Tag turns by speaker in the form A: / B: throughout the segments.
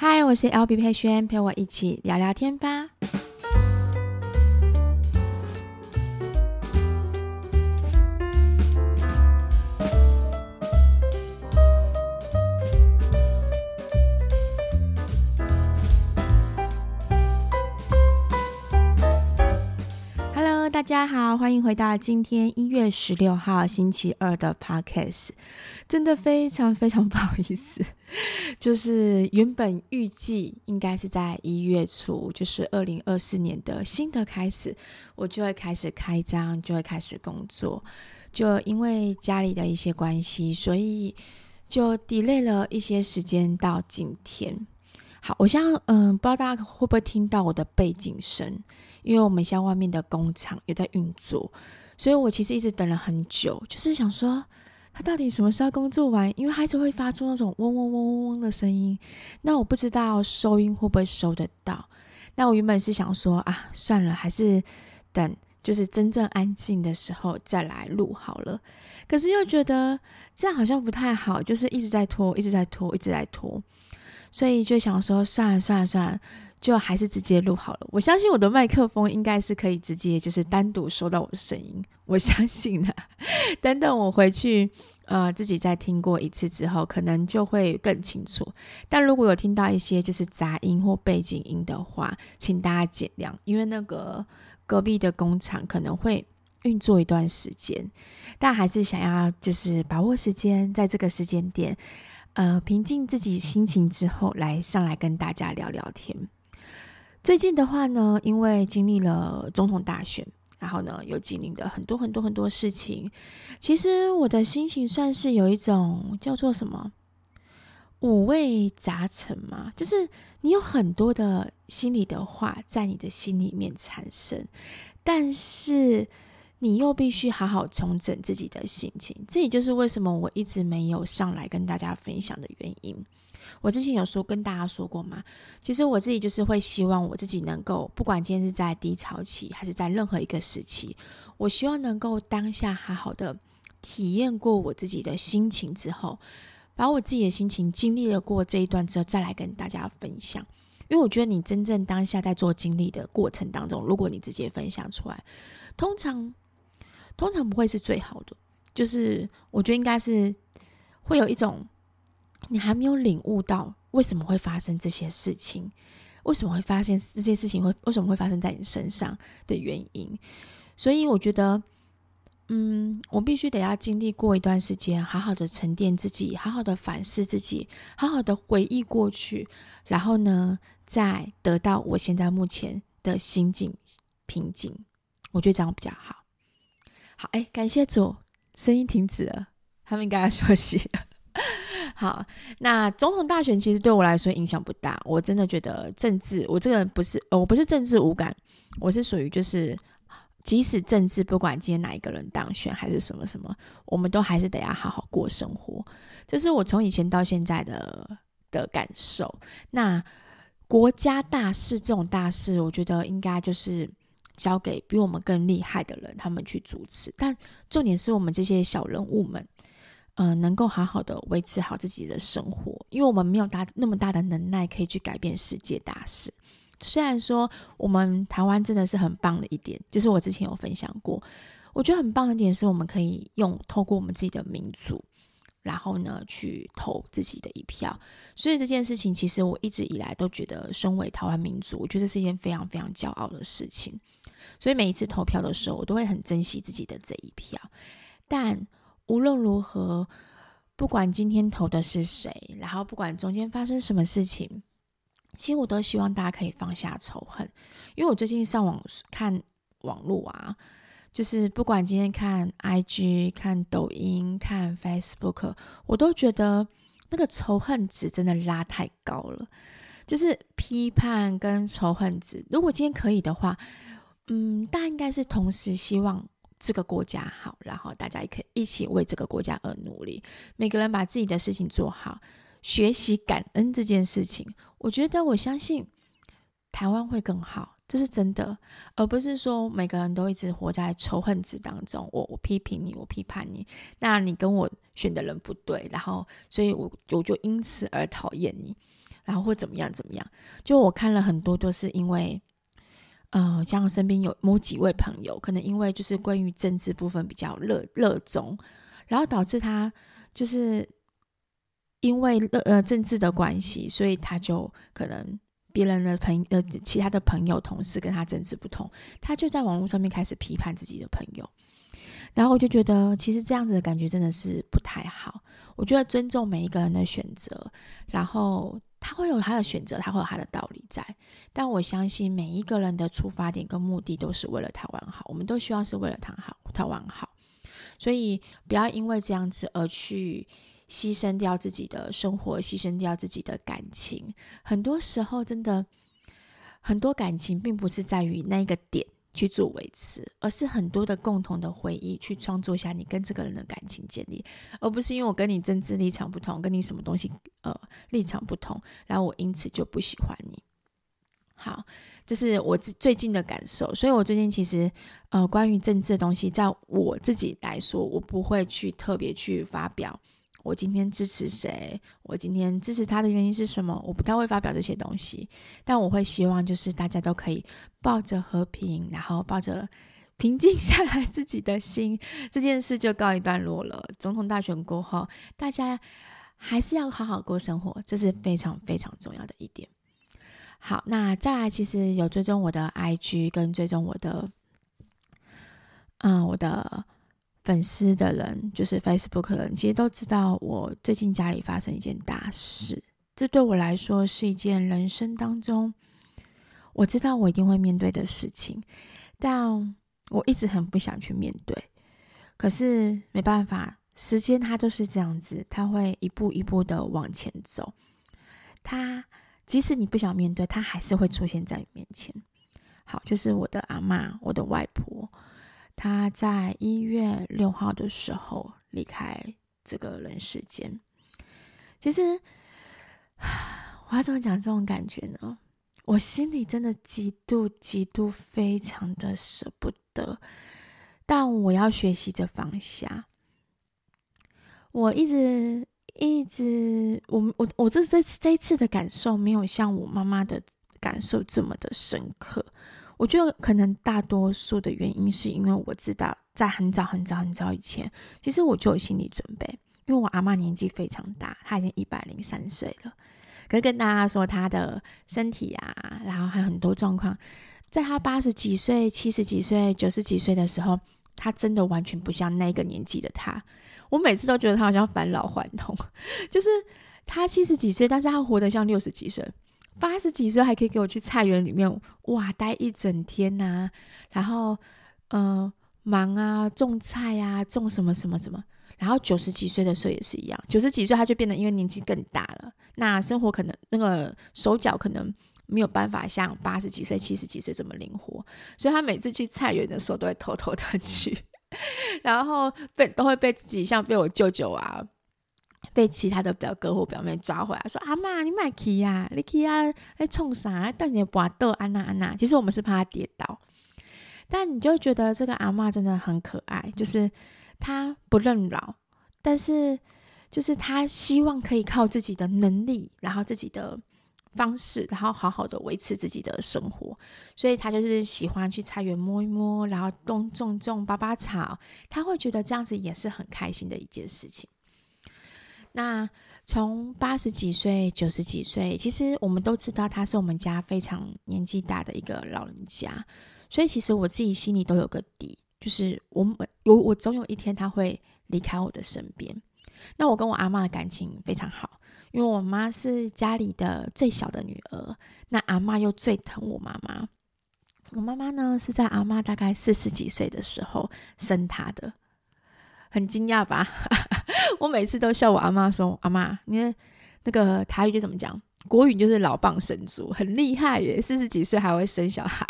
A: 嗨，我是 LB 佩轩，陪我一起聊聊天吧。家好，欢迎回到今天一月十六号星期二的 Podcast。真的非常非常不好意思，就是原本预计应该是在一月初，就是二零二四年的新的开始，我就会开始开张，就会开始工作。就因为家里的一些关系，所以就 delay 了一些时间到今天。好，我想嗯，不知道大家会不会听到我的背景声，因为我们现在外面的工厂也在运作，所以我其实一直等了很久，就是想说他到底什么时候工作完，因为孩子会发出那种嗡嗡嗡嗡嗡的声音，那我不知道收音会不会收得到。那我原本是想说啊，算了，还是等就是真正安静的时候再来录好了，可是又觉得这样好像不太好，就是一直在拖，一直在拖，一直在拖。所以就想说，算了算了算了，就还是直接录好了。我相信我的麦克风应该是可以直接就是单独收到我的声音，我相信的。等等我回去，呃，自己再听过一次之后，可能就会更清楚。但如果有听到一些就是杂音或背景音的话，请大家见谅，因为那个隔壁的工厂可能会运作一段时间，但还是想要就是把握时间，在这个时间点。呃，平静自己心情之后，来上来跟大家聊聊天。最近的话呢，因为经历了总统大选，然后呢，又经历了很多很多很多事情。其实我的心情算是有一种叫做什么五味杂陈嘛，就是你有很多的心里的话在你的心里面产生，但是。你又必须好好重整自己的心情，这也就是为什么我一直没有上来跟大家分享的原因。我之前有说跟大家说过吗？其实我自己就是会希望我自己能够，不管今天是在低潮期还是在任何一个时期，我希望能够当下好好的体验过我自己的心情之后，把我自己的心情经历了过这一段之后，再来跟大家分享。因为我觉得你真正当下在做经历的过程当中，如果你直接分享出来，通常。通常不会是最好的，就是我觉得应该是会有一种你还没有领悟到为什么会发生这些事情，为什么会发现这些事情会为什么会发生在你身上的原因。所以我觉得，嗯，我必须得要经历过一段时间，好好的沉淀自己，好好的反思自己，好好的回忆过去，然后呢，再得到我现在目前的心境平静。我觉得这样比较好。好，哎，感谢主，声音停止了，他们应该要休息了。好，那总统大选其实对我来说影响不大，我真的觉得政治，我这个人不是，我不是政治无感，我是属于就是，即使政治不管今天哪一个人当选还是什么什么，我们都还是得要好好过生活，这是我从以前到现在的的感受。那国家大事这种大事，我觉得应该就是。交给比我们更厉害的人，他们去主持。但重点是我们这些小人物们，嗯、能够好好的维持好自己的生活，因为我们没有大那么大的能耐可以去改变世界大事。虽然说我们台湾真的是很棒的一点，就是我之前有分享过，我觉得很棒的点是我们可以用透过我们自己的民主，然后呢去投自己的一票。所以这件事情，其实我一直以来都觉得，身为台湾民族，我觉得是一件非常非常骄傲的事情。所以每一次投票的时候，我都会很珍惜自己的这一票。但无论如何，不管今天投的是谁，然后不管中间发生什么事情，其实我都希望大家可以放下仇恨。因为我最近上网看网络啊，就是不管今天看 IG、看抖音、看 Facebook，我都觉得那个仇恨值真的拉太高了。就是批判跟仇恨值。如果今天可以的话，嗯，大家应该是同时希望这个国家好，然后大家也可以一起为这个国家而努力。每个人把自己的事情做好，学习感恩这件事情，我觉得我相信台湾会更好。这是真的，而不是说每个人都一直活在仇恨值当中。我我批评你，我批判你，那你跟我选的人不对，然后所以我我就因此而讨厌你，然后或怎么样怎么样？就我看了很多都是因为，呃，像身边有某几位朋友，可能因为就是关于政治部分比较热热衷，然后导致他就是因为呃政治的关系，所以他就可能。别人的朋呃，其他的朋友、同事跟他政治不同，他就在网络上面开始批判自己的朋友，然后我就觉得，其实这样子的感觉真的是不太好。我觉得尊重每一个人的选择，然后他会有他的选择，他会有他的道理在。但我相信每一个人的出发点跟目的都是为了台湾好，我们都希望是为了台好，台湾好，所以不要因为这样子而去。牺牲掉自己的生活，牺牲掉自己的感情，很多时候真的很多感情并不是在于那个点去做维持，而是很多的共同的回忆去创作下你跟这个人的感情建立，而不是因为我跟你政治立场不同，跟你什么东西呃立场不同，然后我因此就不喜欢你。好，这是我最近的感受，所以我最近其实呃关于政治的东西，在我自己来说，我不会去特别去发表。我今天支持谁？我今天支持他的原因是什么？我不太会发表这些东西，但我会希望就是大家都可以抱着和平，然后抱着平静下来自己的心，这件事就告一段落了。总统大选过后，大家还是要好好过生活，这是非常非常重要的一点。好，那再来，其实有追踪我的 IG 跟追踪我的，嗯，我的。粉丝的人就是 Facebook 的人，其实都知道我最近家里发生一件大事。这对我来说是一件人生当中我知道我一定会面对的事情，但我一直很不想去面对。可是没办法，时间它就是这样子，它会一步一步的往前走。它即使你不想面对，它还是会出现在你面前。好，就是我的阿嬷，我的外婆。他在一月六号的时候离开这个人世间。其实，我要怎么讲这种感觉呢？我心里真的极度、极度、非常的舍不得，但我要学习着放下。我一直、一直，我、我、我这这这一次的感受没有像我妈妈的感受这么的深刻。我觉得可能大多数的原因是因为我知道，在很早很早很早以前，其实我就有心理准备，因为我阿妈年纪非常大，她已经一百零三岁了。可是跟大家说，她的身体啊，然后还有很多状况，在她八十几岁、七十几岁、九十几岁的时候，她真的完全不像那个年纪的她。我每次都觉得她好像返老还童，就是她七十几岁，但是她活得像六十几岁。八十几岁还可以给我去菜园里面哇待一整天呐、然后嗯、呃、忙啊种菜啊种什么什么什么，然后九十几岁的时候也是一样，九十几岁他就变得因为年纪更大了，那生活可能那个手脚可能没有办法像八十几岁七十几岁这么灵活，所以他每次去菜园的时候都会偷偷的去，然后被都会被自己像被我舅舅啊。被其他的表哥或表妹抓回来，说：“阿妈，你买去呀？你去呀？在冲啥？等你拔豆安娜安娜。”其实我们是怕他跌倒，但你就觉得这个阿妈真的很可爱，就是她不认老，但是就是她希望可以靠自己的能力，然后自己的方式，然后好好的维持自己的生活，所以她就是喜欢去菜园摸一摸，然后种种种拔拔草，她会觉得这样子也是很开心的一件事情。那从八十几岁、九十几岁，其实我们都知道他是我们家非常年纪大的一个老人家，所以其实我自己心里都有个底，就是我们有我总有一天他会离开我的身边。那我跟我阿嬷的感情非常好，因为我妈是家里的最小的女儿，那阿嬷又最疼我妈妈。我妈妈呢是在阿嬷大概四十几岁的时候生她的。很惊讶吧？我每次都笑我阿妈说：“阿妈，你的那个台语就怎么讲？国语就是老蚌生珠，很厉害耶，四十几岁还会生小孩。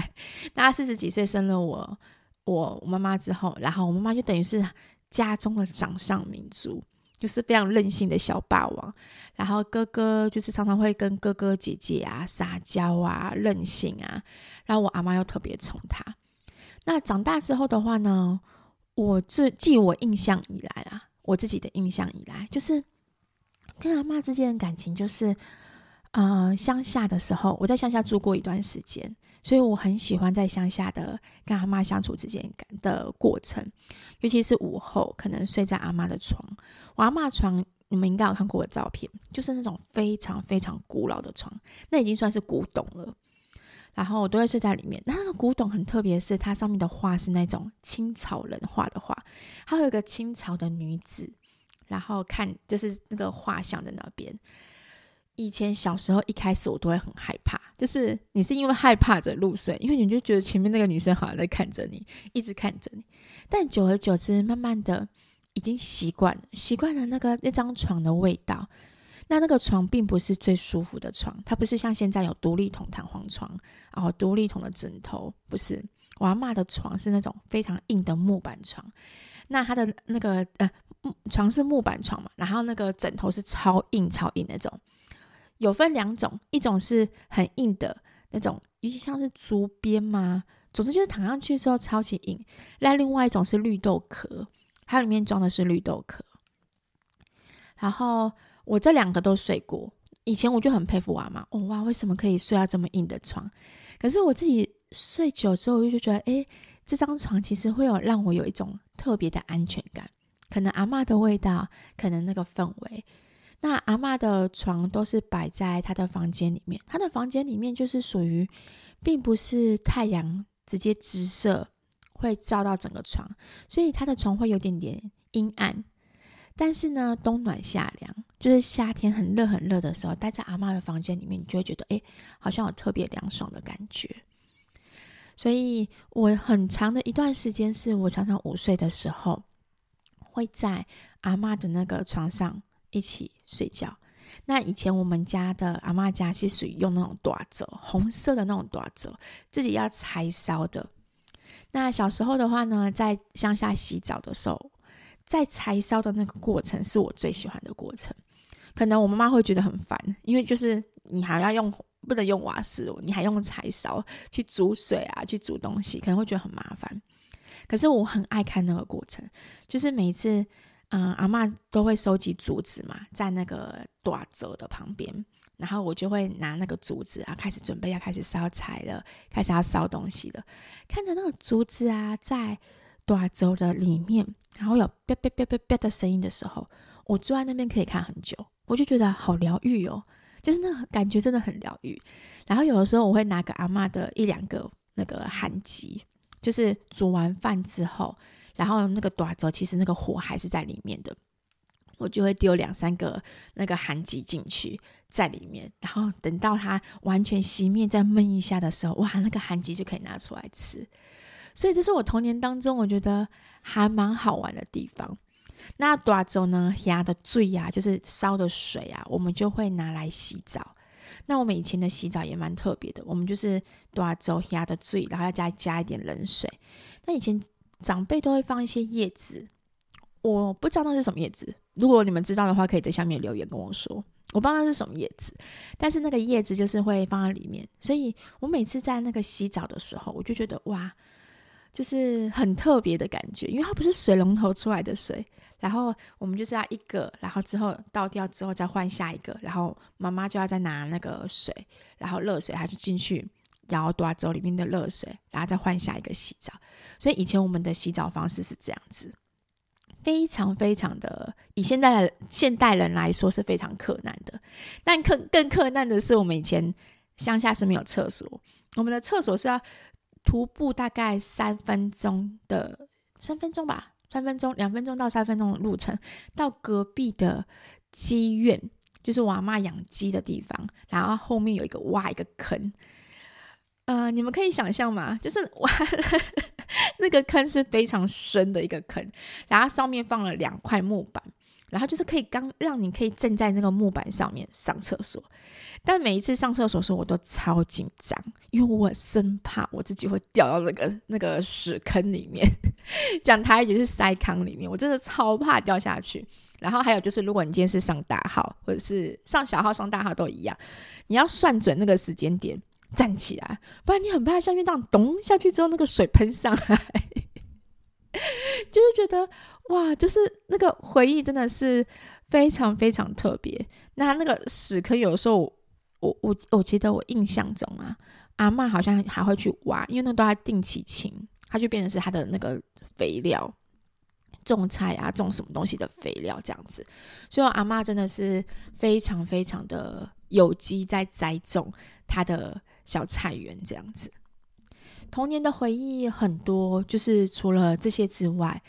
A: 那四十几岁生了我，我妈妈之后，然后我妈妈就等于是家中的掌上明珠，就是非常任性的小霸王。然后哥哥就是常常会跟哥哥姐姐啊撒娇啊任性啊，然后我阿妈又特别宠他。那长大之后的话呢，我自记我印象以来啊，我自己的印象以来，就是跟阿妈之间的感情，就是呃，乡下的时候，我在乡下住过一段时间，所以我很喜欢在乡下的跟阿妈相处之间的过程，尤其是午后，可能睡在阿妈的床，我阿妈床，你们应该有看过我的照片，就是那种非常非常古老的床，那已经算是古董了。然后我都会睡在里面。那个古董很特别是，它上面的画是那种清朝人画的画，还有一个清朝的女子，然后看就是那个画像的那边。以前小时候一开始我都会很害怕，就是你是因为害怕着入睡，因为你就觉得前面那个女生好像在看着你，一直看着你。但久而久之，慢慢的已经习惯了，习惯了那个那张床的味道。那那个床并不是最舒服的床，它不是像现在有独立桶弹簧床，然后独立桶的枕头，不是。我阿嬷的床是那种非常硬的木板床，那它的那个呃床是木板床嘛，然后那个枕头是超硬超硬那种，有分两种，一种是很硬的那种，尤其像是竹编嘛，总之就是躺上去之后超级硬。那另外一种是绿豆壳，它里面装的是绿豆壳，然后。我这两个都睡过，以前我就很佩服我阿妈，哦哇，为什么可以睡到这么硬的床？可是我自己睡久之后，我就觉得，诶，这张床其实会有让我有一种特别的安全感，可能阿妈的味道，可能那个氛围。那阿妈的床都是摆在她的房间里面，她的房间里面就是属于，并不是太阳直接直射会照到整个床，所以她的床会有点点阴暗。但是呢，冬暖夏凉，就是夏天很热很热的时候，待在阿嬷的房间里面，你就会觉得，哎，好像有特别凉爽的感觉。所以我很长的一段时间，是我常常午睡的时候，会在阿嬷的那个床上一起睡觉。那以前我们家的阿嬷家是属于用那种短轴，红色的那种短轴，自己要柴烧的。那小时候的话呢，在乡下洗澡的时候。在柴烧的那个过程是我最喜欢的过程，可能我妈妈会觉得很烦，因为就是你还要用，不能用瓦斯，你还用柴烧去煮水啊，去煮东西，可能会觉得很麻烦。可是我很爱看那个过程，就是每次，嗯，阿嬷都会收集竹子嘛，在那个大轴的旁边，然后我就会拿那个竹子啊，开始准备要开始烧柴了，开始要烧东西了，看着那个竹子啊，在短轴的里面。然后有哔哔哔哔哔的声音的时候，我坐在那边可以看很久，我就觉得好疗愈哦，就是那感觉真的很疗愈。然后有的时候我会拿个阿嬷的一两个那个寒鸡，就是煮完饭之后，然后那个大轴其实那个火还是在里面的，我就会丢两三个那个寒鸡进去在里面，然后等到它完全熄灭再焖一下的时候，哇，那个寒鸡就可以拿出来吃。所以这是我童年当中我觉得还蛮好玩的地方。那大轴呢，压的水呀，就是烧的水啊，我们就会拿来洗澡。那我们以前的洗澡也蛮特别的，我们就是大轴压的水，然后要加加一点冷水。那以前长辈都会放一些叶子，我不知道那是什么叶子。如果你们知道的话，可以在下面留言跟我说。我不知道那是什么叶子，但是那个叶子就是会放在里面。所以我每次在那个洗澡的时候，我就觉得哇。就是很特别的感觉，因为它不是水龙头出来的水，然后我们就是要一个，然后之后倒掉之后再换下一个，然后妈妈就要再拿那个水，然后热水，她就进去舀大轴里面的热水，然后再换下一个洗澡。所以以前我们的洗澡方式是这样子，非常非常的以现代的现代人来说是非常克难的，但更更克难的是我们以前乡下是没有厕所，我们的厕所是要。徒步大概三分钟的三分钟吧，三分钟两分钟到三分钟的路程，到隔壁的鸡院，就是我阿嬷养鸡的地方，然后后面有一个挖一个坑，呃，你们可以想象吗？就是挖 那个坑是非常深的一个坑，然后上面放了两块木板，然后就是可以刚让你可以站在那个木板上面上厕所。但每一次上厕所的时候，我都超紧张，因为我生怕我自己会掉到那个那个屎坑里面，讲台语就是塞坑里面，我真的超怕掉下去。然后还有就是，如果你今天是上大号，或者是上小号、上大号都一样，你要算准那个时间点站起来，不然你很怕像运动咚下去之后那个水喷上来，就是觉得哇，就是那个回忆真的是非常非常特别。那那个屎坑有的时候。我我我记得我印象中啊，阿嬷好像还会去挖，因为那都要定期清，它就变成是它的那个肥料，种菜啊，种什么东西的肥料这样子。所以阿嬷真的是非常非常的有机，在栽种它的小菜园这样子。童年的回忆很多，就是除了这些之外，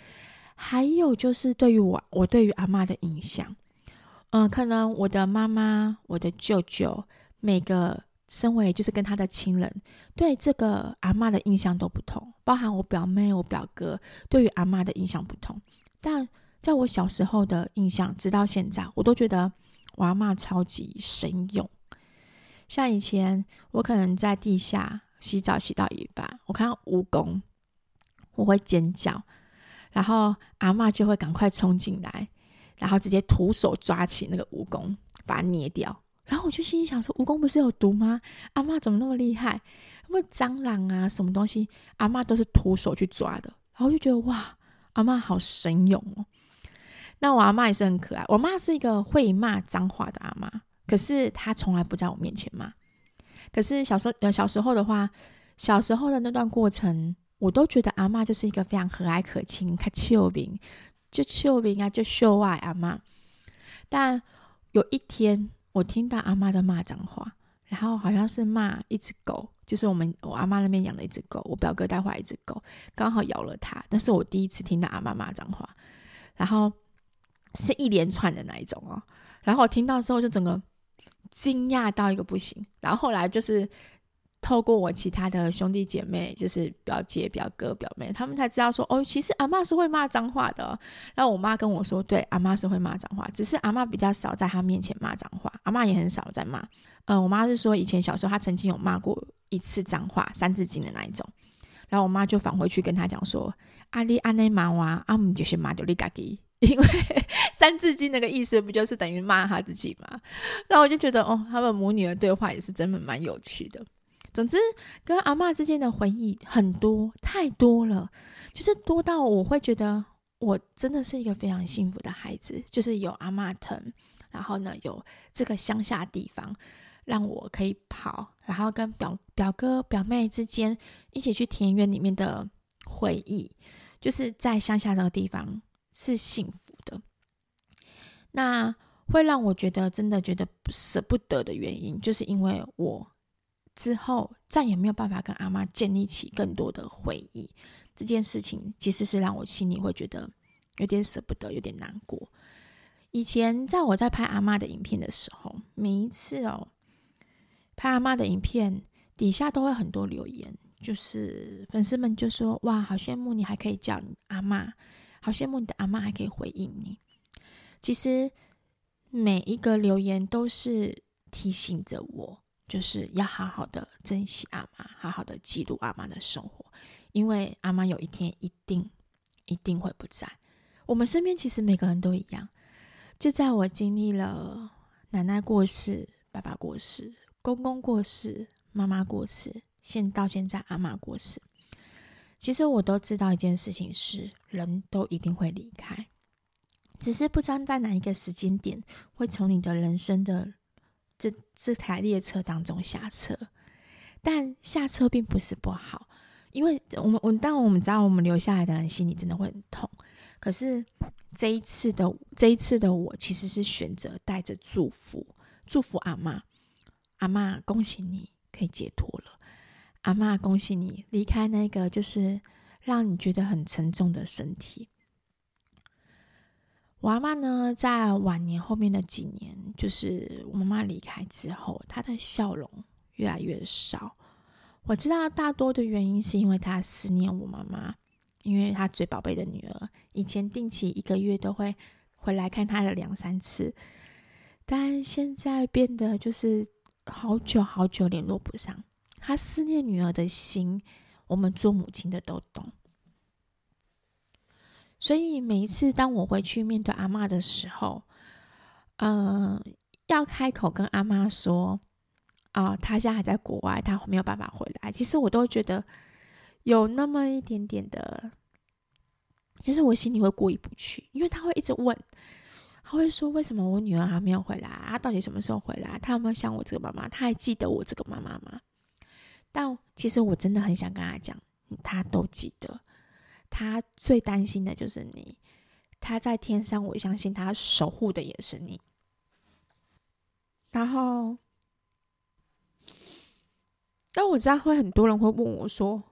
A: 还有就是对于我我对于阿嬷的印象，嗯、可能我的妈妈，我的舅舅。每个身为就是跟他的亲人，对这个阿嬷的印象都不同，包含我表妹、我表哥，对于阿嬷的印象不同。但在我小时候的印象，直到现在，我都觉得我阿嬷超级神勇。像以前我可能在地下洗澡，洗到一半，我看到蜈蚣，我会尖叫，然后阿嬷就会赶快冲进来，然后直接徒手抓起那个蜈蚣，把它捏掉。然后我就心里想说，蜈蚣不是有毒吗？阿嬷怎么那么厉害？因为蟑螂啊，什么东西，阿嬷都是徒手去抓的。然后就觉得哇，阿嬷好神勇哦。那我阿嬷也是很可爱。我妈是一个会骂脏话的阿嬷，可是她从来不在我面前骂。可是小时候，呃，小时候的话，小时候的那段过程，我都觉得阿嬷就是一个非常和蔼可亲、她俏皮，就俏皮啊，就秀爱阿嬷。但有一天。我听到阿妈在骂脏话，然后好像是骂一只狗，就是我们我阿妈那边养的一只狗，我表哥带回来一只狗，刚好咬了它。但是我第一次听到阿妈骂脏话，然后是一连串的那一种哦。然后我听到之后就整个惊讶到一个不行，然后后来就是。透过我其他的兄弟姐妹，就是表姐、表哥、表妹，他们才知道说，哦，其实阿嬷是会骂脏话的。然后我妈跟我说，对，阿嬷是会骂脏话，只是阿嬷比较少在她面前骂脏话，阿嬷也很少在骂。嗯、呃，我妈是说，以前小时候她曾经有骂过一次脏话，三字经的那一种。然后我妈就返回去跟她讲说，阿里阿内骂哇，阿姆就是骂掉你自己，因为 三字经那个意思不就是等于骂她自己吗？然后我就觉得，哦，他们母女的对话也是真的蛮有趣的。总之，跟阿嬷之间的回忆很多，太多了，就是多到我会觉得我真的是一个非常幸福的孩子，就是有阿嬷疼，然后呢，有这个乡下地方让我可以跑，然后跟表表哥表妹之间一起去田园里面的回忆，就是在乡下这个地方是幸福的。那会让我觉得真的觉得舍不得的原因，就是因为我。之后再也没有办法跟阿妈建立起更多的回忆，这件事情其实是让我心里会觉得有点舍不得，有点难过。以前在我在拍阿嬷的影片的时候，每一次哦拍阿嬷的影片底下都会很多留言，就是粉丝们就说：“哇，好羡慕你还可以叫你阿嬷，好羡慕你的阿嬷还可以回应你。”其实每一个留言都是提醒着我。就是要好好的珍惜阿妈，好好的记录阿妈的生活，因为阿妈有一天一定一定会不在。我们身边其实每个人都一样，就在我经历了奶奶过世、爸爸过世、公公过世、妈妈过世，现到现在阿妈过世，其实我都知道一件事情是，人都一定会离开，只是不知道在哪一个时间点会从你的人生的。这这台列车当中下车，但下车并不是不好，因为我们我当然我们知道，我们留下来的人心里真的会很痛。可是这一次的这一次的我，其实是选择带着祝福，祝福阿嬷，阿嬷恭喜你可以解脱了，阿嬷恭喜你离开那个就是让你觉得很沉重的身体。我阿嬷呢，在晚年后面的几年，就是我妈妈离开之后，她的笑容越来越少。我知道大多的原因是因为她思念我妈妈，因为她最宝贝的女儿，以前定期一个月都会回来看她的两三次，但现在变得就是好久好久联络不上。他思念女儿的心，我们做母亲的都懂。所以每一次当我回去面对阿妈的时候，嗯、呃，要开口跟阿妈说，啊、呃，他现在还在国外，他没有办法回来。其实我都觉得有那么一点点的。其实我心里会过意不去，因为他会一直问，他会说：“为什么我女儿还没有回来？他到底什么时候回来？他有没有想我这个妈妈？他还记得我这个妈妈吗？”但其实我真的很想跟他讲，他都记得。他最担心的就是你，他在天上，我相信他守护的也是你。然后，但我知道会很多人会问我说。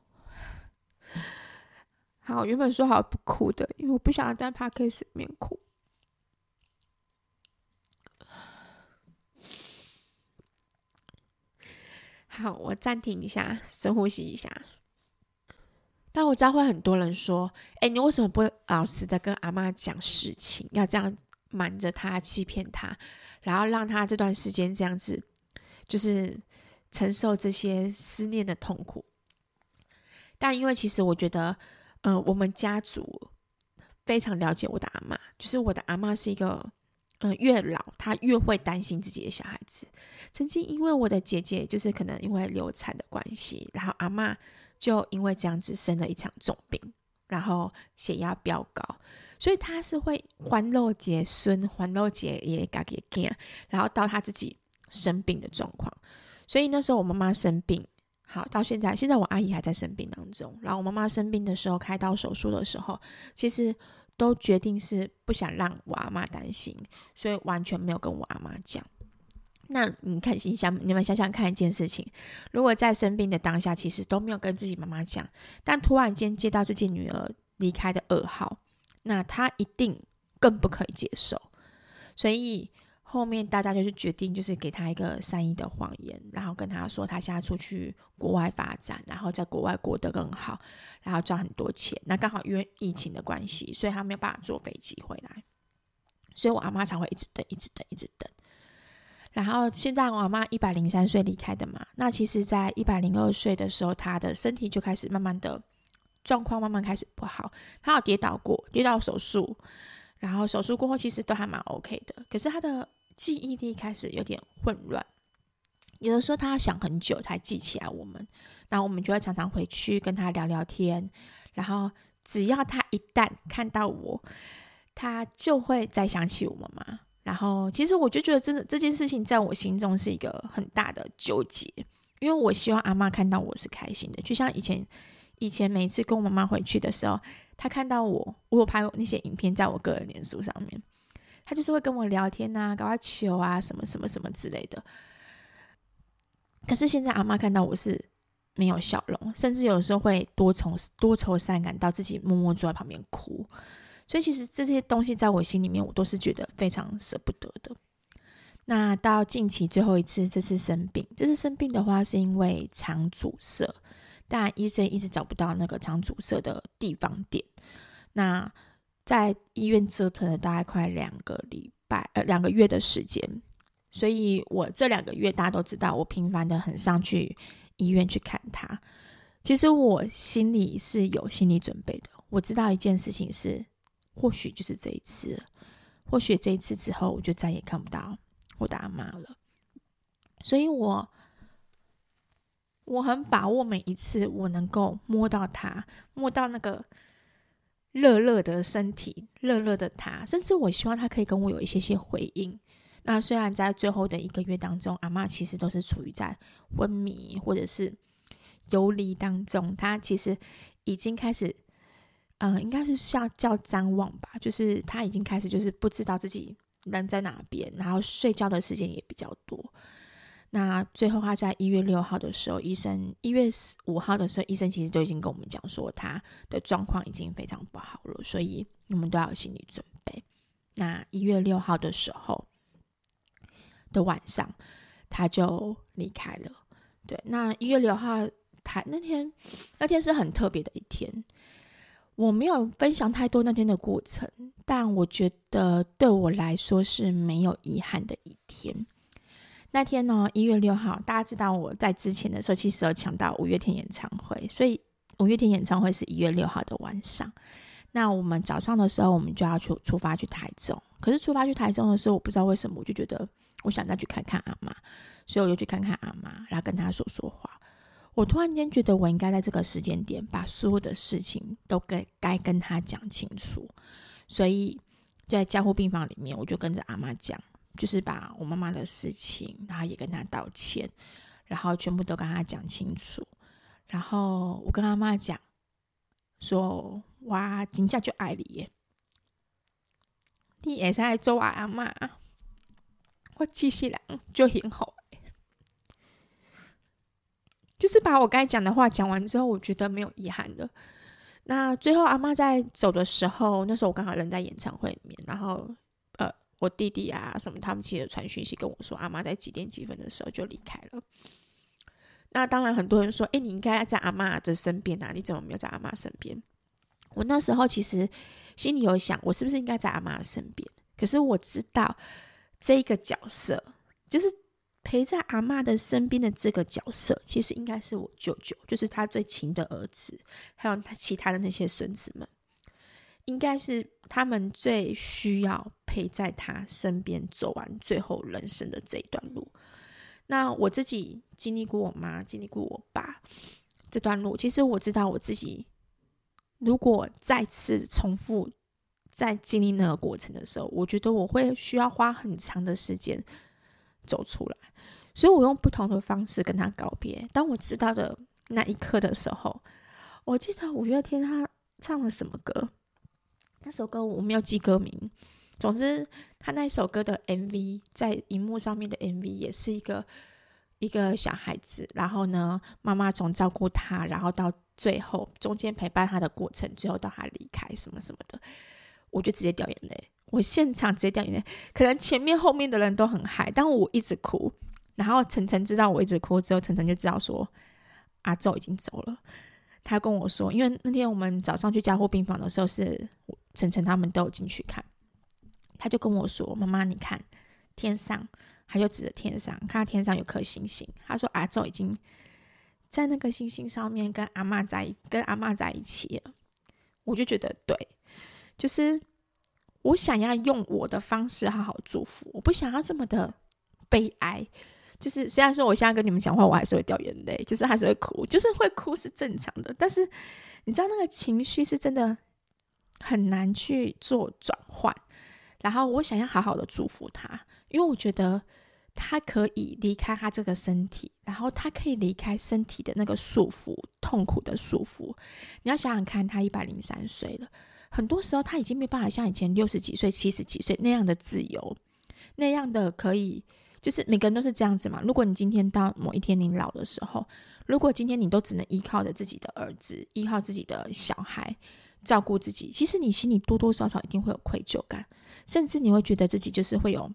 A: 好，原本说好不哭的，因为我不想要在 podcast 里面哭。好，我暂停一下，深呼吸一下。但我知道会很多人说：“哎，你为什么不老实的跟阿妈讲事情？要这样瞒着她，欺骗她，然后让他这段时间这样子，就是承受这些思念的痛苦？”但因为其实我觉得。嗯、呃，我们家族非常了解我的阿妈，就是我的阿妈是一个，嗯、呃，越老她越会担心自己的小孩子。曾经因为我的姐姐就是可能因为流产的关系，然后阿妈就因为这样子生了一场重病，然后血压飙高，所以他是会环肉结孙，环肉结也嘎给干，然后到他自己生病的状况。所以那时候我妈妈生病。好，到现在，现在我阿姨还在生病当中。然后我妈妈生病的时候，开刀手术的时候，其实都决定是不想让我阿妈担心，所以完全没有跟我阿妈讲。那你看，你想，你们想想看一件事情：如果在生病的当下，其实都没有跟自己妈妈讲，但突然间接到自己女儿离开的噩耗，那她一定更不可以接受。所以。后面大家就是决定，就是给他一个善意的谎言，然后跟他说他现在出去国外发展，然后在国外过得更好，然后赚很多钱。那刚好因为疫情的关系，所以他没有办法坐飞机回来，所以我阿妈才会一直等，一直等，一直等。然后现在我阿妈一百零三岁离开的嘛，那其实在一百零二岁的时候，她的身体就开始慢慢的状况慢慢开始不好，她有跌倒过，跌倒手术，然后手术过后其实都还蛮 OK 的，可是她的。记忆力开始有点混乱，有的时候她要想很久才记起来我们，然后我们就会常常回去跟她聊聊天，然后只要她一旦看到我，她就会再想起我们嘛。然后其实我就觉得真的这件事情在我心中是一个很大的纠结，因为我希望阿妈看到我是开心的，就像以前以前每次跟我妈妈回去的时候，她看到我，我有拍那些影片在我个人脸书上面。她就是会跟我聊天呐、啊，搞他球啊，什么什么什么之类的。可是现在阿妈看到我是没有笑容，甚至有时候会多愁多愁善感到自己默默坐在旁边哭。所以其实这些东西在我心里面，我都是觉得非常舍不得的。那到近期最后一次，这次生病，这次生病的话是因为肠阻塞，但医生一直找不到那个肠阻塞的地方点。那在医院折腾了大概快两个礼拜，呃，两个月的时间，所以我这两个月大家都知道，我频繁的很上去医院去看他。其实我心里是有心理准备的，我知道一件事情是，或许就是这一次，或许这一次之后，我就再也看不到我的阿妈了。所以我我很把握每一次我能够摸到他，摸到那个。热热的身体，热热的他，甚至我希望他可以跟我有一些些回应。那虽然在最后的一个月当中，阿嬷其实都是处于在昏迷或者是游离当中，他其实已经开始，呃，应该是像叫譫妄吧，就是他已经开始就是不知道自己人在哪边，然后睡觉的时间也比较多。那最后他在一月六号的时候，医生一月五号的时候，医生其实都已经跟我们讲说他的状况已经非常不好了，所以我们都要有心理准备。那一月六号的时候的晚上，他就离开了。对，那一月六号他那天那天是很特别的一天。我没有分享太多那天的过程，但我觉得对我来说是没有遗憾的一天。那天呢，一月六号，大家知道我在之前的时候其实有抢到五月天演唱会，所以五月天演唱会是一月六号的晚上。那我们早上的时候，我们就要去出发去台中。可是出发去台中的时候，我不知道为什么，我就觉得我想再去看看阿妈，所以我就去看看阿妈，然后跟她说说话。我突然间觉得，我应该在这个时间点把所有的事情都跟该跟他讲清楚。所以就在加护病房里面，我就跟着阿妈讲，就是把我妈妈的事情，然后也跟她道歉，然后全部都跟她讲清楚。然后我跟阿妈讲说。哇，真正就爱你耶！你会使做我阿妈，我其实人就很好。就是把我该讲的话讲完之后，我觉得没有遗憾的。那最后阿妈在走的时候，那时候我刚好人在演唱会里面，然后呃，我弟弟啊什么他们其实传讯息跟我说，阿妈在几点几分的时候就离开了。那当然很多人说，哎，你应该在阿妈的身边啊，你怎么没有在阿妈身边？我那时候其实心里有想，我是不是应该在阿妈的身边？可是我知道这个角色，就是陪在阿妈的身边的这个角色，其实应该是我舅舅，就是他最亲的儿子，还有他其他的那些孙子们，应该是他们最需要陪在他身边走完最后人生的这一段路。那我自己经历过我妈，经历过我爸这段路，其实我知道我自己。如果再次重复在经历那个过程的时候，我觉得我会需要花很长的时间走出来，所以我用不同的方式跟他告别。当我知道的那一刻的时候，我记得五月天他唱了什么歌，那首歌我没有记歌名。总之，他那首歌的 MV 在荧幕上面的 MV 也是一个一个小孩子，然后呢，妈妈从照顾他，然后到。最后，中间陪伴他的过程，最后到他离开什么什么的，我就直接掉眼泪。我现场直接掉眼泪，可能前面后面的人都很嗨，但我一直哭。然后晨晨知道我一直哭之后，晨晨就知道说阿昼已经走了。他跟我说，因为那天我们早上去加护病房的时候，是晨晨他们都有进去看，他就跟我说：“妈妈，你看天上，他就指着天上，看到天上有颗星星。他说阿昼已经。”在那个星星上面跟阿嬷在跟阿嬷在一起了，我就觉得对，就是我想要用我的方式好好祝福，我不想要这么的悲哀。就是虽然说我现在跟你们讲话，我还是会掉眼泪，就是还是会哭，就是会哭是正常的。但是你知道那个情绪是真的很难去做转换。然后我想要好好的祝福他，因为我觉得。他可以离开他这个身体，然后他可以离开身体的那个束缚、痛苦的束缚。你要想想看，他一百零三岁了，很多时候他已经没办法像以前六十几岁、七十几岁那样的自由，那样的可以，就是每个人都是这样子嘛。如果你今天到某一天你老的时候，如果今天你都只能依靠着自己的儿子、依靠自己的小孩照顾自己，其实你心里多多少少一定会有愧疚感，甚至你会觉得自己就是会有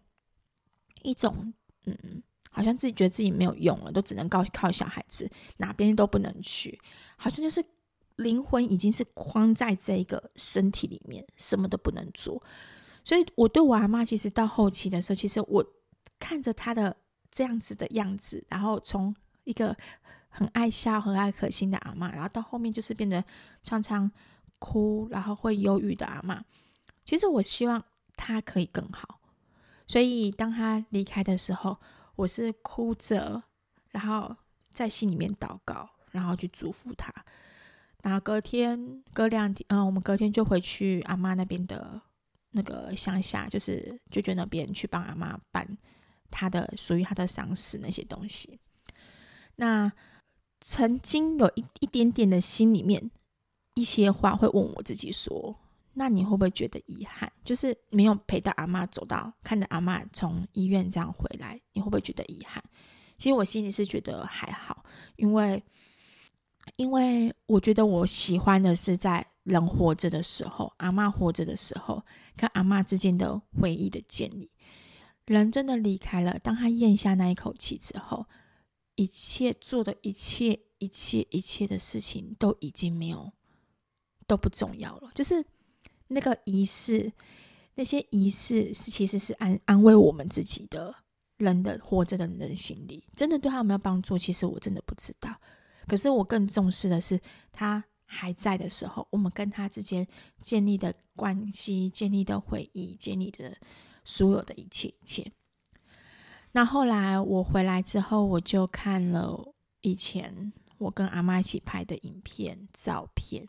A: 一种。嗯，好像自己觉得自己没有用了，都只能靠靠小孩子，哪边都不能去，好像就是灵魂已经是框在这个身体里面，什么都不能做。所以，我对我阿妈，其实到后期的时候，其实我看着她的这样子的样子，然后从一个很爱笑、很爱可亲的阿妈，然后到后面就是变得常常哭，然后会忧郁的阿妈。其实，我希望她可以更好。所以，当她离开的时候，我是哭着，然后在心里面祷告，然后去祝福她。然后隔天、隔两天，嗯，我们隔天就回去阿妈那边的那个乡下，就是舅舅那边去帮阿妈办他的属于他的丧事那些东西。那曾经有一一点点的心里面一些话会问我自己说。那你会不会觉得遗憾？就是没有陪到阿妈走到，看着阿妈从医院这样回来，你会不会觉得遗憾？其实我心里是觉得还好，因为因为我觉得我喜欢的是在人活着的时候，阿妈活着的时候，跟阿妈之间的回忆的建立。人真的离开了，当他咽下那一口气之后，一切做的一切一切一切的事情都已经没有。都不重要了。就是那个仪式，那些仪式是其实是安安慰我们自己的人的活着的人心里，真的对他有没有帮助？其实我真的不知道。可是我更重视的是他还在的时候，我们跟他之间建立的关系、建立的回忆、建立的所有的一切一切。那后来我回来之后，我就看了以前我跟阿妈一起拍的影片、照片。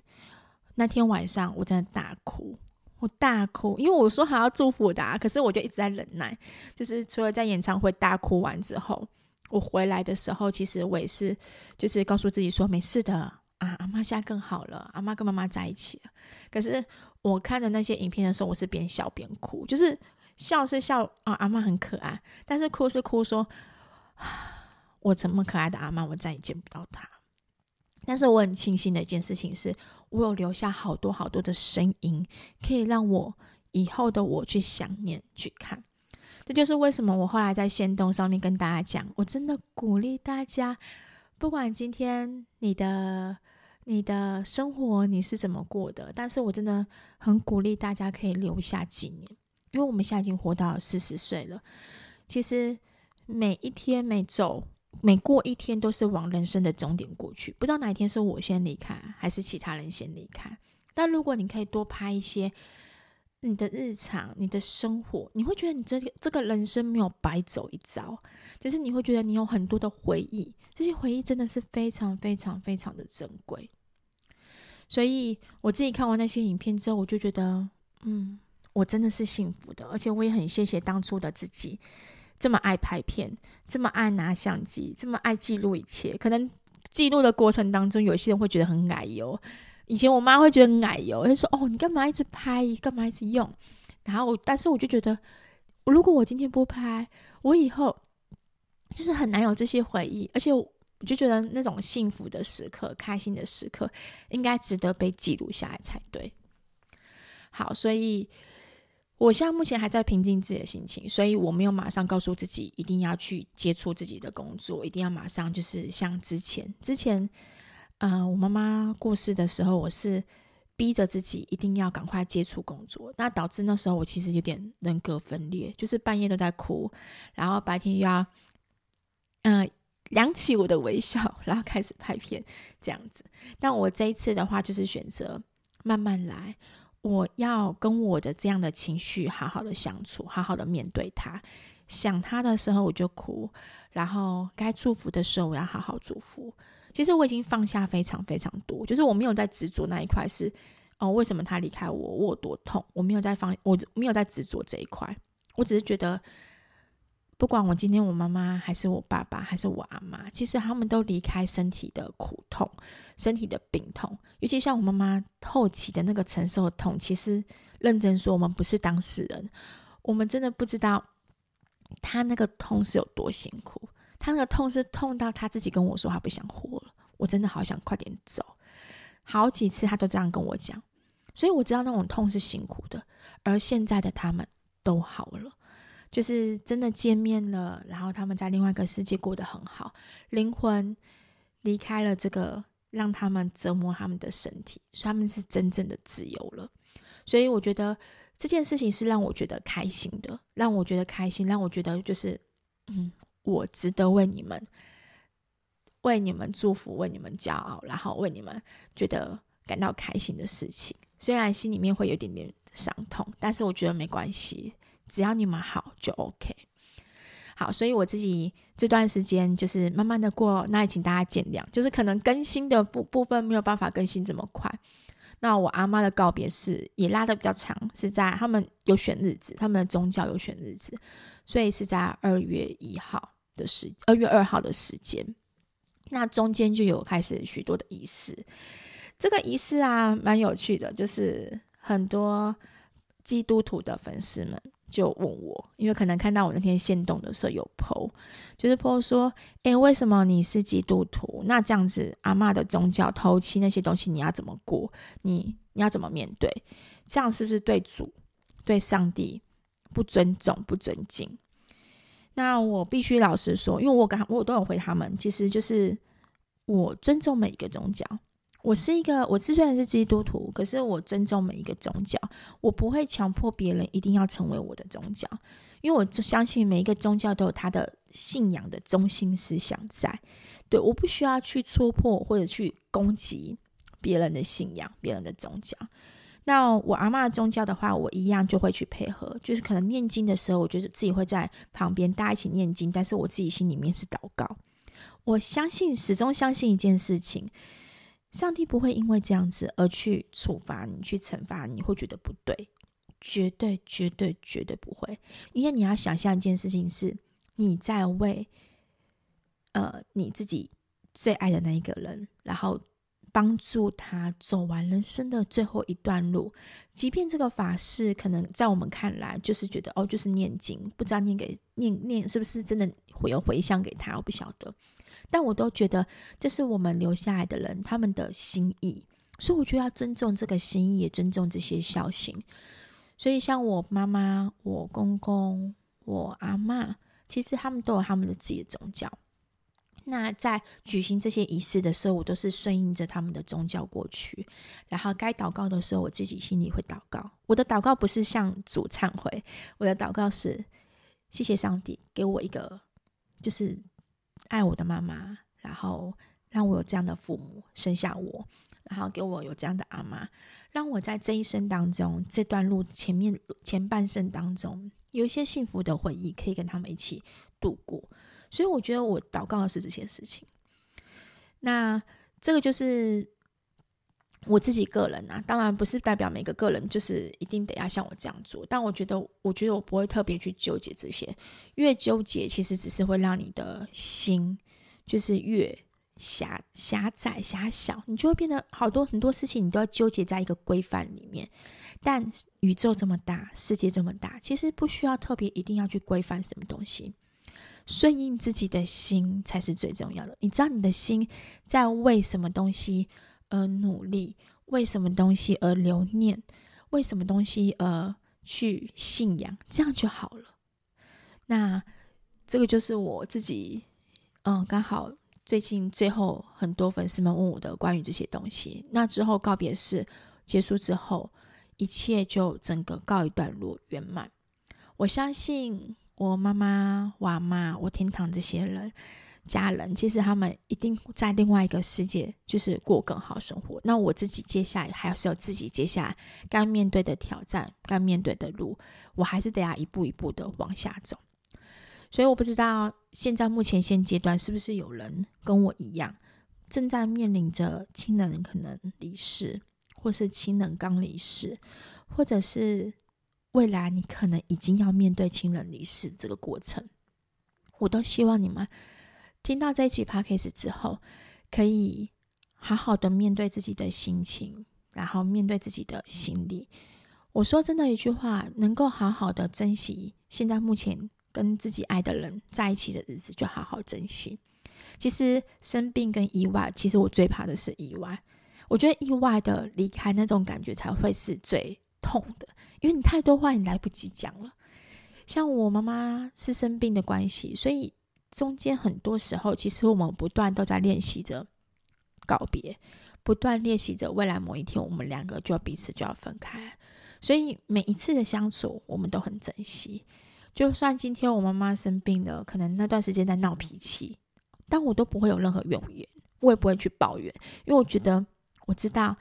A: 那天晚上我真的大哭，我大哭，因为我说还要祝福的啊，可是我就一直在忍耐。就是除了在演唱会大哭完之后，我回来的时候，其实我也是，就是告诉自己说没事的啊，阿妈现在更好了，阿妈跟妈妈在一起了。可是我看的那些影片的时候，我是边笑边哭，就是。笑是笑啊，阿嬷很可爱，但是哭是哭说，我这么可爱的阿嬷，我再也见不到她。但是我很庆幸的一件事情是，我有留下好多好多的声音，可以让我以后的我去想念、去看。这就是为什么我后来在限动上面跟大家讲，我真的鼓励大家，不管今天你的你的生活你是怎么过的，但是我真的很鼓励大家可以留下纪念。因为我们现在已经活到四十岁了，其实每一天、每走、每过一天都是往人生的终点过去。不知道哪一天是我先离开，还是其他人先离开。但如果你可以多拍一些你的日常、你的生活，你会觉得你这个这个人生没有白走一遭，就是你会觉得你有很多的回忆，这些回忆真的是非常、非常、非常的珍贵。所以我自己看完那些影片之后，我就觉得，嗯。我真的是幸福的，而且我也很谢谢当初的自己，这么爱拍片，这么爱拿相机，这么爱记录一切。可能记录的过程当中，有些人会觉得很矮油。以前我妈会觉得奶油，她说：“哦，你干嘛一直拍，干嘛一直用？”然后，但是我就觉得，如果我今天不拍，我以后就是很难有这些回忆。而且，我就觉得那种幸福的时刻、开心的时刻，应该值得被记录下来才对。好，所以。我现在目前还在平静自己的心情，所以我没有马上告诉自己一定要去接触自己的工作，一定要马上就是像之前之前，呃，我妈妈过世的时候，我是逼着自己一定要赶快接触工作，那导致那时候我其实有点人格分裂，就是半夜都在哭，然后白天又要，嗯、扬起我的微笑，然后开始拍片这样子。但我这一次的话，就是选择慢慢来。我要跟我的这样的情绪好好的相处，好好的面对他。想他的时候我就哭，然后该祝福的时候我要好好祝福。其实我已经放下非常非常多，就是我没有在执着那一块是哦，为什么他离开我，我有多痛？我没有在放，我没有在执着这一块。我只是觉得。不管我今天我妈妈还是我爸爸还是我阿妈，其实他们都离开身体的苦痛、身体的病痛。尤其像我妈妈后期的那个承受的痛，其实认真说，我们不是当事人，我们真的不知道她那个痛是有多辛苦。他那个痛是痛到他自己跟我说，他不想活了，我真的好想快点走。好几次他都这样跟我讲，所以我知道那种痛是辛苦的。而现在的他们都好了。就是真的见面了，然后他们在另外一个世界过得很好，灵魂离开了这个让他们折磨他们的身体，所以他们是真正的自由了。所以我觉得这件事情是让我觉得开心的，让我觉得开心，让我觉得就是，嗯，我值得为你们为你们祝福，为你们骄傲，然后为你们觉得感到开心的事情。虽然心里面会有点点伤痛，但是我觉得没关系。只要你们好就 OK，好，所以我自己这段时间就是慢慢的过，那也请大家见谅，就是可能更新的部部分没有办法更新这么快。那我阿妈的告别式也拉的比较长，是在他们有选日子，他们的宗教有选日子，所以是在二月一号的时，二月二号的时间。那中间就有开始许多的仪式，这个仪式啊蛮有趣的，就是很多基督徒的粉丝们。就问我，因为可能看到我那天限动的时候有 po，就是 po 说，诶，为什么你是基督徒？那这样子阿嬷的宗教头七那些东西你要怎么过？你你要怎么面对？这样是不是对主、对上帝不尊重、不尊敬？那我必须老实说，因为我跟我都有回他们，其实就是我尊重每一个宗教，我是一个，我虽然是基督徒，可是我尊重每一个宗教，我不会强迫别人一定要成为我的宗教，因为我就相信每一个宗教都有他的信仰的中心思想在。对，我不需要去戳破或者去攻击别人的信仰、别人的宗教。那我阿嬷宗教的话，我一样就会去配合，就是可能念经的时候，我觉得自己会在旁边大家一起念经，但是我自己心里面是祷告。我相信，始终相信一件事情。上帝不会因为这样子而去处罚你，去惩罚你，会觉得不对，绝对、绝对、绝对不会。因为你要想象一件事情是，你在为呃你自己最爱的那一个人，然后帮助他走完人生的最后一段路。即便这个法事可能在我们看来就是觉得哦，就是念经，不知道念给念念是不是真的会有回向给他，我不晓得。但我都觉得这是我们留下来的人他们的心意，所以我觉得要尊重这个心意，也尊重这些孝心。所以像我妈妈、我公公、我阿嬷，其实他们都有他们的自己的宗教。那在举行这些仪式的时候，我都是顺应着他们的宗教过去。然后该祷告的时候，我自己心里会祷告。我的祷告不是向主忏悔，我的祷告是谢谢上帝给我一个，就是。爱我的妈妈，然后让我有这样的父母生下我，然后给我有这样的阿妈，让我在这一生当中，这段路前面前半生当中，有一些幸福的回忆可以跟他们一起度过。所以我觉得我祷告的是这些事情。那这个就是。我自己个人啊，当然不是代表每个个人就是一定得要像我这样做，但我觉得，我觉得我不会特别去纠结这些，越纠结其实只是会让你的心就是越狭狭窄狭小，你就会变得好多很多事情你都要纠结在一个规范里面。但宇宙这么大，世界这么大，其实不需要特别一定要去规范什么东西，顺应自己的心才是最重要的。你知道你的心在为什么东西而努力，为什么东西而留念，为什么东西而去信仰，这样就好了。那这个就是我自己，嗯，刚好最近最后很多粉丝们问我的关于这些东西。那之后告别式结束之后，一切就整个告一段落圆满。我相信我妈妈、我阿嬷、我天堂这些人。家人其实他们一定在另外一个世界，就是过更好生活。那我自己接下来还是有自己接下来该面对的挑战，该面对的路，我还是得要一步一步的往下走。所以我不知道现在目前现阶段是不是有人跟我一样，正在面临着亲人可能离世，或是亲人刚离世，或者是未来你可能已经要面对亲人离世这个过程。我都希望你们。听到这一期 podcast 之后，可以好好的面对自己的心情，然后面对自己的心理。我说真的一句话，能够好好的珍惜现在目前跟自己爱的人在一起的日子，就好好珍惜。其实生病跟意外，其实我最怕的是意外。我觉得意外的离开那种感觉才会是最痛的，因为你太多话你来不及讲了。像我妈妈是生病的关系，所以。中间很多时候，其实我们不断都在练习着告别，不断练习着未来某一天，我们两个就要彼此就要分开。所以每一次的相处，我们都很珍惜。就算今天我妈妈生病了，可能那段时间在闹脾气，但我都不会有任何怨言，我也不会去抱怨，因为我觉得我知道，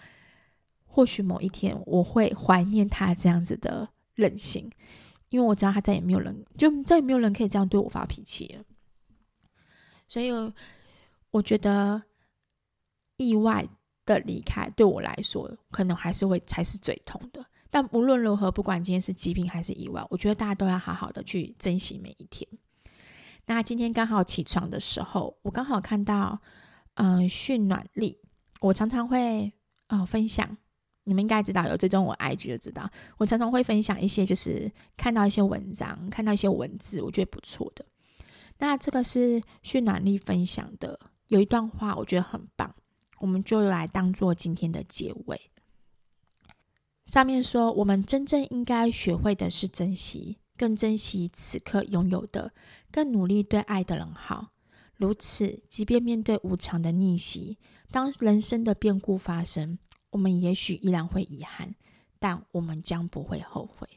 A: 或许某一天我会怀念他这样子的任性，因为我知道他再也没有人，就再也没有人可以这样对我发脾气了。所以，我觉得意外的离开对我来说，可能还是会才是最痛的。但无论如何，不管今天是疾病还是意外，我觉得大家都要好好的去珍惜每一天。那今天刚好起床的时候，我刚好看到，嗯、呃，讯暖力，我常常会呃分享，你们应该知道，有追踪我 IG 就知道，我常常会分享一些，就是看到一些文章，看到一些文字，我觉得不错的。那这个是讯暖力分享的，有一段话我觉得很棒，我们就来当做今天的结尾。上面说，我们真正应该学会的是珍惜，更珍惜此刻拥有的，更努力对爱的人好。如此，即便面对无常的逆袭，当人生的变故发生，我们也许依然会遗憾，但我们将不会后悔。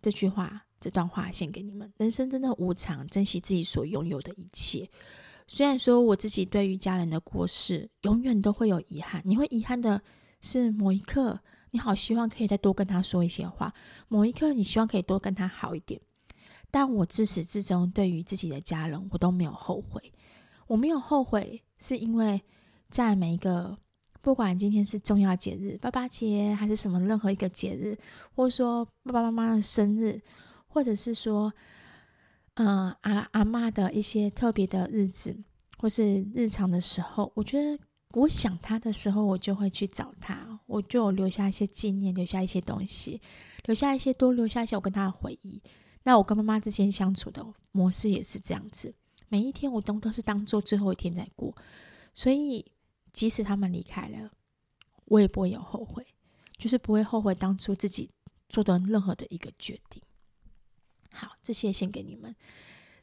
A: 这句话，这段话献给你们：人生真的无常，珍惜自己所拥有的一切。虽然说我自己对于家人的过世，永远都会有遗憾。你会遗憾的是某一刻，你好希望可以再多跟他说一些话；某一刻，你希望可以多跟他好一点。但我自始至终对于自己的家人，我都没有后悔。我没有后悔，是因为在每一个，不管今天是重要节日，爸爸节还是什么任何一个节日，或者说爸爸妈妈的生日，或者是说，嗯，阿阿嬷的一些特别的日子，或是日常的时候，我觉得我想他的时候，我就会去找他，我就留下一些纪念，留下一些东西，留下一些多留下一些我跟他的回忆。那我跟妈妈之间相处的模式也是这样子，每一天我都都是当做最后一天在过，所以即使他们离开了，我也不会有后悔，就是不会后悔当初自己做的任何的一个决定。好，这些先给你们。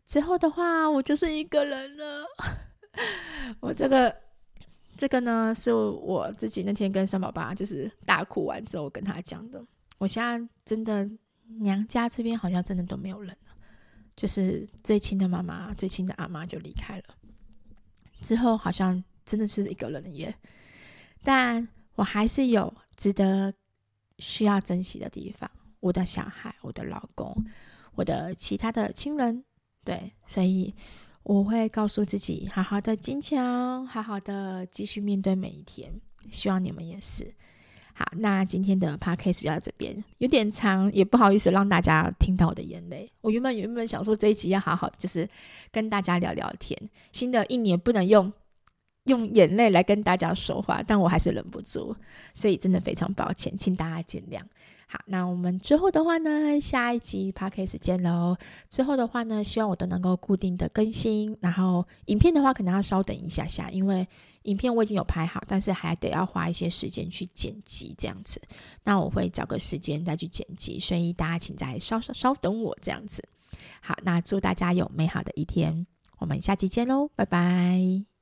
A: 之后的话，我就是一个人了。我这个这个呢，是我自己那天跟三宝爸就是大哭完之后跟他讲的。我现在真的娘家这边好像真的都没有人了，就是最亲的妈妈、最亲的阿妈就离开了。之后好像真的是一个人耶，但我还是有值得需要珍惜的地方。我的小孩，我的老公。我的其他的亲人，对，所以我会告诉自己，好好的坚强，好好的继续面对每一天。希望你们也是。好，那今天的 podcast 就到这边，有点长，也不好意思让大家听到我的眼泪。我原本原本想说这一集要好好，就是跟大家聊聊天。新的一年不能用用眼泪来跟大家说话，但我还是忍不住，所以真的非常抱歉，请大家见谅。好，那我们之后的话呢，下一集 Podcast 见喽。之后的话呢，希望我都能够固定的更新，然后影片的话可能要稍等一下下，因为影片我已经有拍好，但是还得要花一些时间去剪辑这样子。那我会找个时间再去剪辑，所以大家请再稍稍稍等我这样子。好，那祝大家有美好的一天，我们下期见喽，拜拜。